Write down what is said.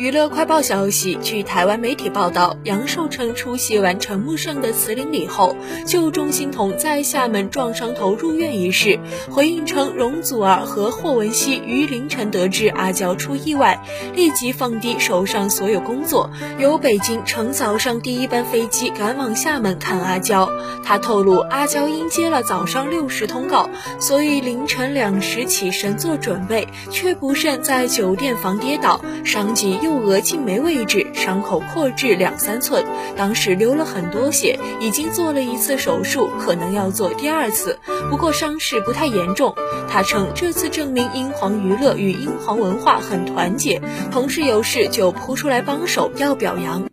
娱乐快报消息，据台湾媒体报道，杨受成出席完陈木胜的辞灵礼后，就钟欣桐在厦门撞伤头入院一事，回应称容祖儿和霍汶希于凌晨得知阿娇出意外，立即放低手上所有工作，由北京乘早上第一班飞机赶往厦门看阿娇。他透露，阿娇因接了早上六时通告，所以凌晨两时起身做准备，却不慎在酒店房跌倒，伤及右。右额颈眉位置伤口扩至两三寸，当时流了很多血，已经做了一次手术，可能要做第二次，不过伤势不太严重。他称这次证明英皇娱乐与英皇文化很团结，同事有事就扑出来帮手，要表扬。